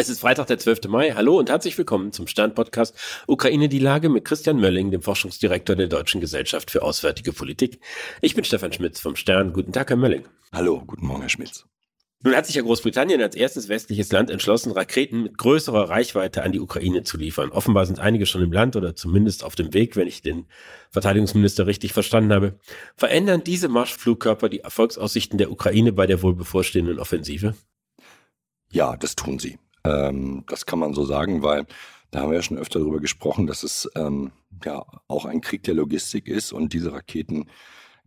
Es ist Freitag, der 12. Mai. Hallo und herzlich willkommen zum Stern-Podcast Ukraine die Lage mit Christian Mölling, dem Forschungsdirektor der Deutschen Gesellschaft für Auswärtige Politik. Ich bin Stefan Schmitz vom Stern. Guten Tag, Herr Mölling. Hallo, guten Morgen, Herr Schmitz. Nun hat sich ja Großbritannien als erstes westliches Land entschlossen, Raketen mit größerer Reichweite an die Ukraine zu liefern. Offenbar sind einige schon im Land oder zumindest auf dem Weg, wenn ich den Verteidigungsminister richtig verstanden habe. Verändern diese Marschflugkörper die Erfolgsaussichten der Ukraine bei der wohl bevorstehenden Offensive? Ja, das tun sie. Ähm, das kann man so sagen, weil da haben wir ja schon öfter darüber gesprochen, dass es ähm, ja auch ein Krieg der Logistik ist und diese Raketen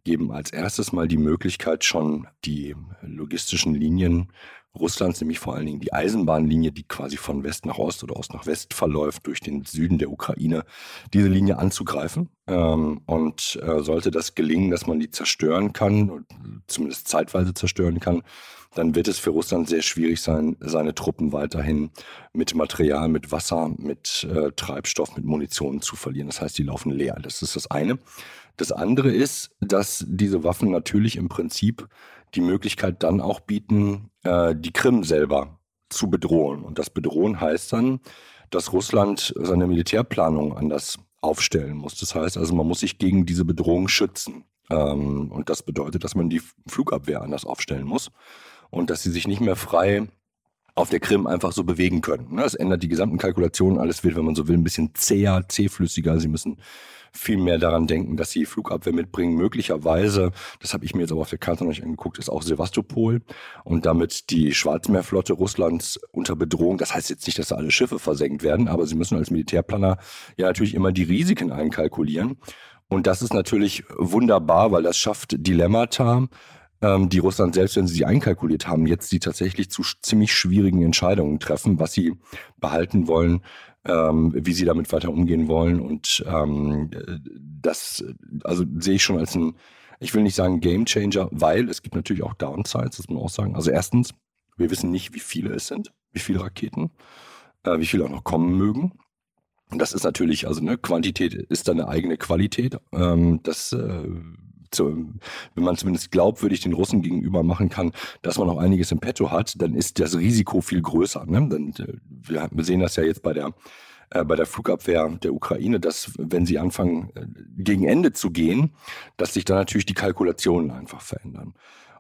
geben als erstes mal die Möglichkeit, schon die logistischen Linien Russlands, nämlich vor allen Dingen die Eisenbahnlinie, die quasi von West nach Ost oder Ost nach West verläuft durch den Süden der Ukraine, diese Linie anzugreifen. Ähm, und äh, sollte das gelingen, dass man die zerstören kann, zumindest zeitweise zerstören kann, dann wird es für Russland sehr schwierig sein, seine Truppen weiterhin mit Material, mit Wasser, mit äh, Treibstoff, mit Munition zu verlieren. Das heißt, die laufen leer. Das ist das eine. Das andere ist, dass diese Waffen natürlich im Prinzip die Möglichkeit dann auch bieten, äh, die Krim selber zu bedrohen. Und das Bedrohen heißt dann, dass Russland seine Militärplanung anders aufstellen muss. Das heißt also, man muss sich gegen diese Bedrohung schützen. Ähm, und das bedeutet, dass man die Flugabwehr anders aufstellen muss und dass sie sich nicht mehr frei auf der Krim einfach so bewegen können. Das ändert die gesamten Kalkulationen. Alles wird, wenn man so will, ein bisschen zäher, zähflüssiger. Sie müssen viel mehr daran denken, dass sie Flugabwehr mitbringen. Möglicherweise, das habe ich mir jetzt aber auf der Karte noch nicht angeguckt, ist auch Sevastopol und damit die Schwarzmeerflotte Russlands unter Bedrohung. Das heißt jetzt nicht, dass da alle Schiffe versenkt werden, aber sie müssen als Militärplaner ja natürlich immer die Risiken einkalkulieren. Und das ist natürlich wunderbar, weil das schafft Dilemmata, ähm, die Russland selbst, wenn sie sie einkalkuliert haben, jetzt die tatsächlich zu ziemlich schwierigen Entscheidungen treffen, was sie behalten wollen, ähm, wie sie damit weiter umgehen wollen. Und ähm, das, also sehe ich schon als ein, ich will nicht sagen Game Changer, weil es gibt natürlich auch Downsides, das muss man auch sagen. Also erstens, wir wissen nicht, wie viele es sind, wie viele Raketen, äh, wie viele auch noch kommen mögen. Und das ist natürlich, also ne, Quantität ist dann eine eigene Qualität. Ähm, das äh, zu, wenn man zumindest glaubwürdig den Russen gegenüber machen kann, dass man noch einiges im Petto hat, dann ist das Risiko viel größer. Ne? Dann, äh, wir sehen das ja jetzt bei der äh, bei der Flugabwehr der Ukraine, dass wenn sie anfangen, äh, gegen Ende zu gehen, dass sich dann natürlich die Kalkulationen einfach verändern.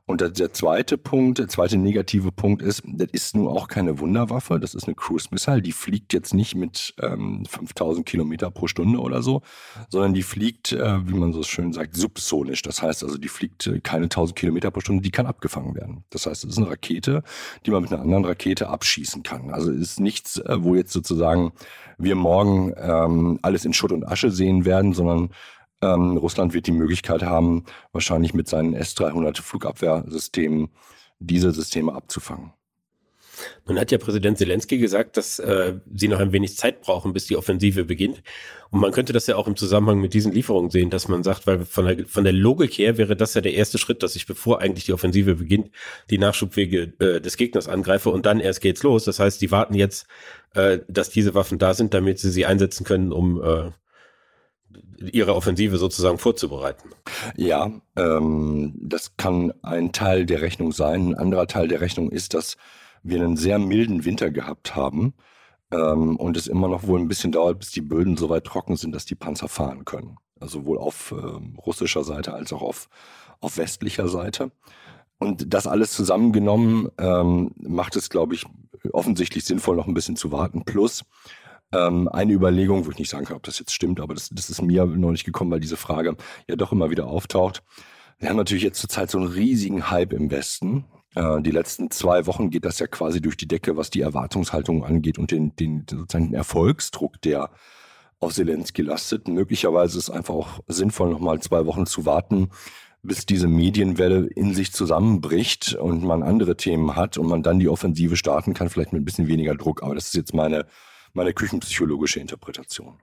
Und der zweite Punkt, der zweite negative Punkt ist, das ist nun auch keine Wunderwaffe, das ist eine Cruise Missile, die fliegt jetzt nicht mit ähm, 5000 Kilometer pro Stunde oder so, sondern die fliegt, äh, wie man so schön sagt, subsonisch. Das heißt also, die fliegt äh, keine 1000 Kilometer pro Stunde, die kann abgefangen werden. Das heißt, es ist eine Rakete, die man mit einer anderen Rakete abschießen kann. Also es ist nichts, äh, wo jetzt sozusagen wir morgen ähm, alles in Schutt und Asche sehen werden, sondern ähm, Russland wird die Möglichkeit haben, wahrscheinlich mit seinen S-300 Flugabwehrsystemen diese Systeme abzufangen. Nun hat ja Präsident Zelensky gesagt, dass äh, sie noch ein wenig Zeit brauchen, bis die Offensive beginnt. Und man könnte das ja auch im Zusammenhang mit diesen Lieferungen sehen, dass man sagt, weil von der, von der Logik her wäre das ja der erste Schritt, dass ich, bevor eigentlich die Offensive beginnt, die Nachschubwege äh, des Gegners angreife und dann erst geht's los. Das heißt, die warten jetzt, äh, dass diese Waffen da sind, damit sie sie einsetzen können, um äh, ihre Offensive sozusagen vorzubereiten. Ja, ähm, das kann ein Teil der Rechnung sein. Ein anderer Teil der Rechnung ist, dass wir einen sehr milden Winter gehabt haben ähm, und es immer noch wohl ein bisschen dauert, bis die Böden so weit trocken sind, dass die Panzer fahren können. Also sowohl auf äh, russischer Seite als auch auf, auf westlicher Seite. Und das alles zusammengenommen ähm, macht es, glaube ich, offensichtlich sinnvoll, noch ein bisschen zu warten. Plus, ähm, eine Überlegung, wo ich nicht sagen kann, ob das jetzt stimmt, aber das, das ist mir neulich gekommen, weil diese Frage ja doch immer wieder auftaucht. Wir haben natürlich jetzt zurzeit so einen riesigen Hype im Westen. Äh, die letzten zwei Wochen geht das ja quasi durch die Decke, was die Erwartungshaltung angeht und den, den sozusagen Erfolgsdruck, der auf Zelensky lastet. Möglicherweise ist es einfach auch sinnvoll, nochmal zwei Wochen zu warten, bis diese Medienwelle in sich zusammenbricht und man andere Themen hat und man dann die Offensive starten kann, vielleicht mit ein bisschen weniger Druck. Aber das ist jetzt meine meine küchenpsychologische Interpretation.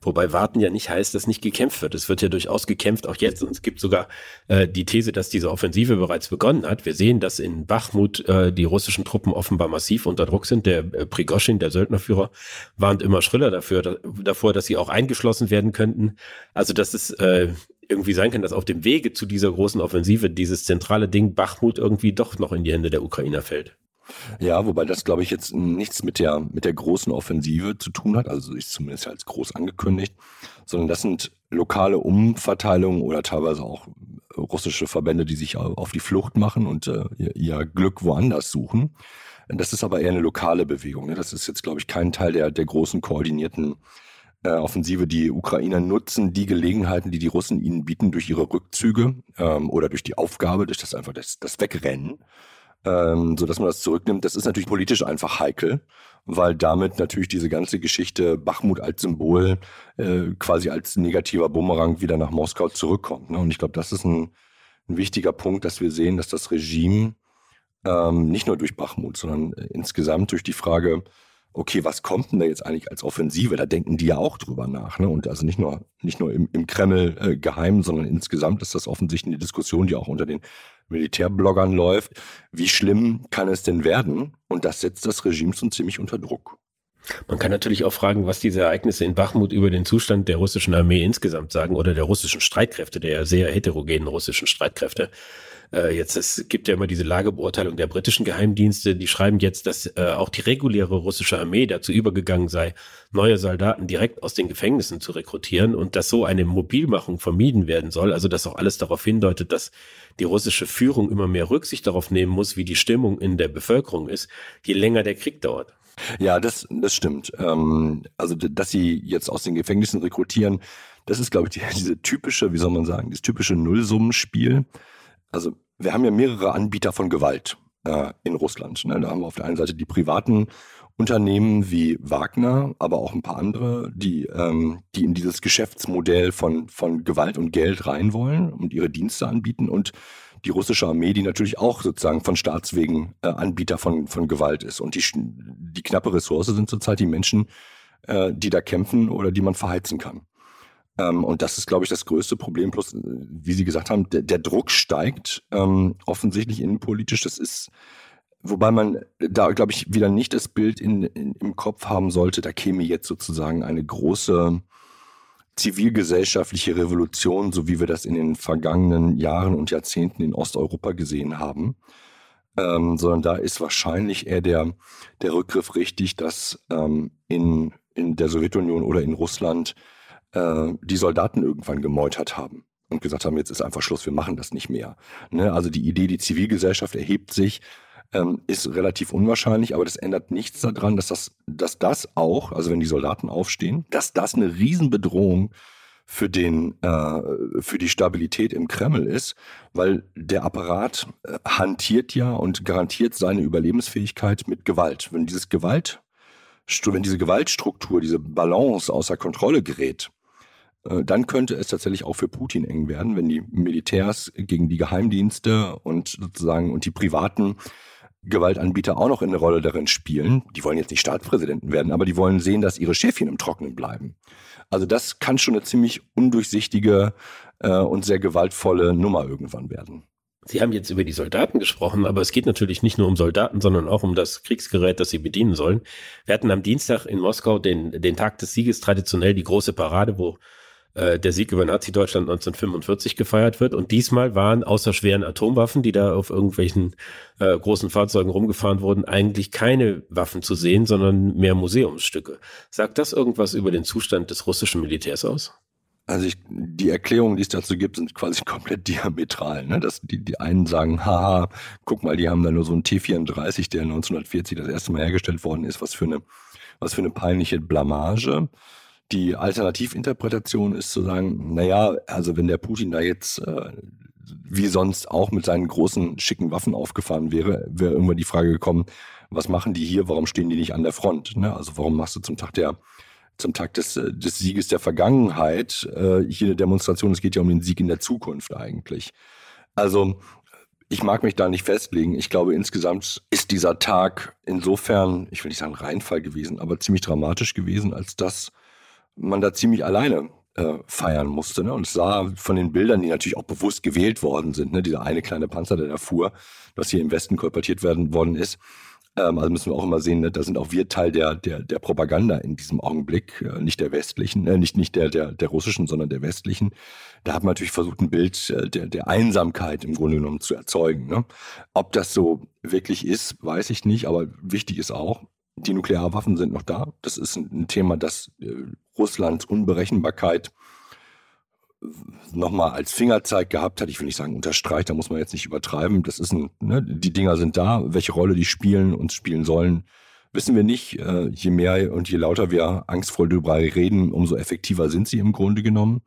Wobei warten ja nicht heißt, dass nicht gekämpft wird. Es wird ja durchaus gekämpft, auch jetzt. Und es gibt sogar äh, die These, dass diese Offensive bereits begonnen hat. Wir sehen, dass in Bachmut äh, die russischen Truppen offenbar massiv unter Druck sind. Der äh, Prigoschin, der Söldnerführer, warnt immer schriller dafür, da, davor, dass sie auch eingeschlossen werden könnten. Also dass es äh, irgendwie sein kann, dass auf dem Wege zu dieser großen Offensive dieses zentrale Ding Bachmut irgendwie doch noch in die Hände der Ukrainer fällt. Ja, wobei das, glaube ich, jetzt nichts mit der, mit der großen Offensive zu tun hat, also ist zumindest als groß angekündigt, sondern das sind lokale Umverteilungen oder teilweise auch russische Verbände, die sich auf die Flucht machen und äh, ihr, ihr Glück woanders suchen. Das ist aber eher eine lokale Bewegung. Ne? Das ist jetzt, glaube ich, kein Teil der, der großen koordinierten äh, Offensive. Die Ukrainer nutzen die Gelegenheiten, die die Russen ihnen bieten, durch ihre Rückzüge ähm, oder durch die Aufgabe, durch das einfach das, das Wegrennen, ähm, sodass man das zurücknimmt. Das ist natürlich politisch einfach heikel, weil damit natürlich diese ganze Geschichte Bachmut als Symbol äh, quasi als negativer Bumerang wieder nach Moskau zurückkommt. Ne? Und ich glaube, das ist ein, ein wichtiger Punkt, dass wir sehen, dass das Regime ähm, nicht nur durch Bachmut, sondern äh, insgesamt durch die Frage, okay, was kommt denn da jetzt eigentlich als Offensive? Da denken die ja auch drüber nach. Ne? Und also nicht nur, nicht nur im, im Kreml äh, geheim, sondern insgesamt ist das offensichtlich eine Diskussion, die auch unter den Militärbloggern läuft. Wie schlimm kann es denn werden? Und das setzt das Regime schon ziemlich unter Druck. Man kann natürlich auch fragen, was diese Ereignisse in Bachmut über den Zustand der russischen Armee insgesamt sagen oder der russischen Streitkräfte, der sehr heterogenen russischen Streitkräfte. Äh, jetzt es gibt ja immer diese Lagebeurteilung der britischen Geheimdienste, die schreiben jetzt, dass äh, auch die reguläre russische Armee dazu übergegangen sei, neue Soldaten direkt aus den Gefängnissen zu rekrutieren und dass so eine Mobilmachung vermieden werden soll. Also dass auch alles darauf hindeutet, dass die russische Führung immer mehr Rücksicht darauf nehmen muss, wie die Stimmung in der Bevölkerung ist, je länger der Krieg dauert. Ja, das, das stimmt. Ähm, also, dass sie jetzt aus den Gefängnissen rekrutieren, das ist, glaube ich, die, diese typische, wie soll man sagen, dieses typische Nullsummenspiel. Also wir haben ja mehrere Anbieter von Gewalt äh, in Russland. Ne? Da haben wir auf der einen Seite die privaten Unternehmen wie Wagner, aber auch ein paar andere, die, ähm, die in dieses Geschäftsmodell von, von Gewalt und Geld rein wollen und ihre Dienste anbieten und die russische Armee, die natürlich auch sozusagen von Staatswegen äh, Anbieter von, von Gewalt ist. Und die, die knappe Ressource sind zurzeit die Menschen, äh, die da kämpfen oder die man verheizen kann. Ähm, und das ist, glaube ich, das größte Problem. Plus, äh, wie Sie gesagt haben, der, der Druck steigt ähm, offensichtlich innenpolitisch. Das ist, wobei man da, glaube ich, wieder nicht das Bild in, in, im Kopf haben sollte, da käme jetzt sozusagen eine große zivilgesellschaftliche Revolution, so wie wir das in den vergangenen Jahren und Jahrzehnten in Osteuropa gesehen haben. Ähm, sondern da ist wahrscheinlich eher der, der Rückgriff richtig, dass ähm, in, in der Sowjetunion oder in Russland äh, die Soldaten irgendwann gemeutert haben und gesagt haben, jetzt ist einfach Schluss, wir machen das nicht mehr. Ne? Also die Idee, die Zivilgesellschaft erhebt sich, ähm, ist relativ unwahrscheinlich, aber das ändert nichts daran, dass das, dass das auch, also wenn die Soldaten aufstehen, dass das eine Riesenbedrohung für den äh, für die Stabilität im Kreml ist, weil der Apparat äh, hantiert ja und garantiert seine Überlebensfähigkeit mit Gewalt. Wenn dieses Gewalt wenn diese Gewaltstruktur, diese Balance außer Kontrolle gerät, äh, dann könnte es tatsächlich auch für Putin eng werden, wenn die Militärs gegen die Geheimdienste und sozusagen und die privaten Gewaltanbieter auch noch eine Rolle darin spielen. Die wollen jetzt nicht Staatspräsidenten werden, aber die wollen sehen, dass ihre Schäfchen im Trockenen bleiben. Also das kann schon eine ziemlich undurchsichtige äh, und sehr gewaltvolle Nummer irgendwann werden. Sie haben jetzt über die Soldaten gesprochen, aber es geht natürlich nicht nur um Soldaten, sondern auch um das Kriegsgerät, das sie bedienen sollen. Wir hatten am Dienstag in Moskau den, den Tag des Sieges traditionell die große Parade, wo äh, der Sieg über Nazi-Deutschland 1945 gefeiert wird. Und diesmal waren außer schweren Atomwaffen, die da auf irgendwelchen äh, großen Fahrzeugen rumgefahren wurden, eigentlich keine Waffen zu sehen, sondern mehr Museumsstücke. Sagt das irgendwas über den Zustand des russischen Militärs aus? Also ich, die Erklärungen, die es dazu gibt, sind quasi komplett diametral. Ne? Das, die, die einen sagen, haha, guck mal, die haben da nur so einen T34, der 1940 das erste Mal hergestellt worden ist. Was für eine, was für eine peinliche Blamage. Die Alternativinterpretation ist zu sagen, naja, also wenn der Putin da jetzt äh, wie sonst auch mit seinen großen, schicken Waffen aufgefahren wäre, wäre irgendwann die Frage gekommen, was machen die hier, warum stehen die nicht an der Front? Ne? Also warum machst du zum Tag der zum Tag des, äh, des Sieges der Vergangenheit äh, hier eine Demonstration? Es geht ja um den Sieg in der Zukunft eigentlich. Also ich mag mich da nicht festlegen. Ich glaube, insgesamt ist dieser Tag insofern, ich will nicht sagen Reinfall gewesen, aber ziemlich dramatisch gewesen, als dass man da ziemlich alleine äh, feiern musste. Ne? Und es sah von den Bildern, die natürlich auch bewusst gewählt worden sind, ne? dieser eine kleine Panzer, der da fuhr, was hier im Westen kolportiert werden worden ist, Ähm, also müssen wir auch immer sehen, ne, da sind auch wir Teil der, der, der Propaganda in diesem Augenblick, äh, nicht der westlichen, äh, nicht, nicht der, der, der russischen, sondern der westlichen. Da hat man natürlich versucht, ein Bild äh, der, der Einsamkeit im Grunde genommen zu erzeugen. Ne? Ob das so wirklich ist, weiß ich nicht, aber wichtig ist auch, die Nuklearwaffen sind noch da. Das ist ein, Thema, das äh, Russlands Unberechenbarkeit nochmal als Fingerzeig gehabt hat. Ich will nicht sagen unterstreicht, da muss man jetzt nicht übertreiben. Das ist ein, ne, die Dinger sind da. Welche Rolle die spielen und spielen sollen, wissen wir nicht. Äh, je mehr und je lauter wir angstvoll darüber reden, umso effektiver sind sie im Grunde genommen.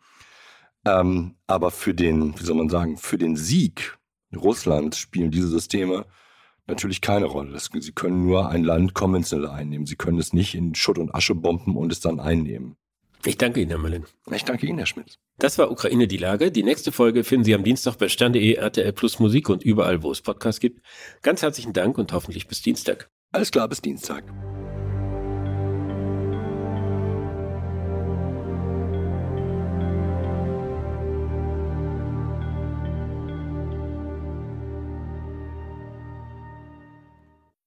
Ähm, aber für den, wie soll man sagen, für den Sieg Russlands spielen diese Systeme natürlich keine Rolle. Das, sie können nur ein Land konventionell einnehmen. Sie können es nicht in Schutt und Asche bomben und es dann einnehmen. Ich danke Ihnen, Herr Malin. Ich danke Ihnen, Herr Schmidt. Das war Ukraine die Lage. Die nächste Folge finden Sie am Dienstag bei stern.de, RTL Plus Musik und überall, wo es Podcasts gibt. Ganz herzlichen Dank und hoffentlich bis Dienstag. Alles klar, bis Dienstag.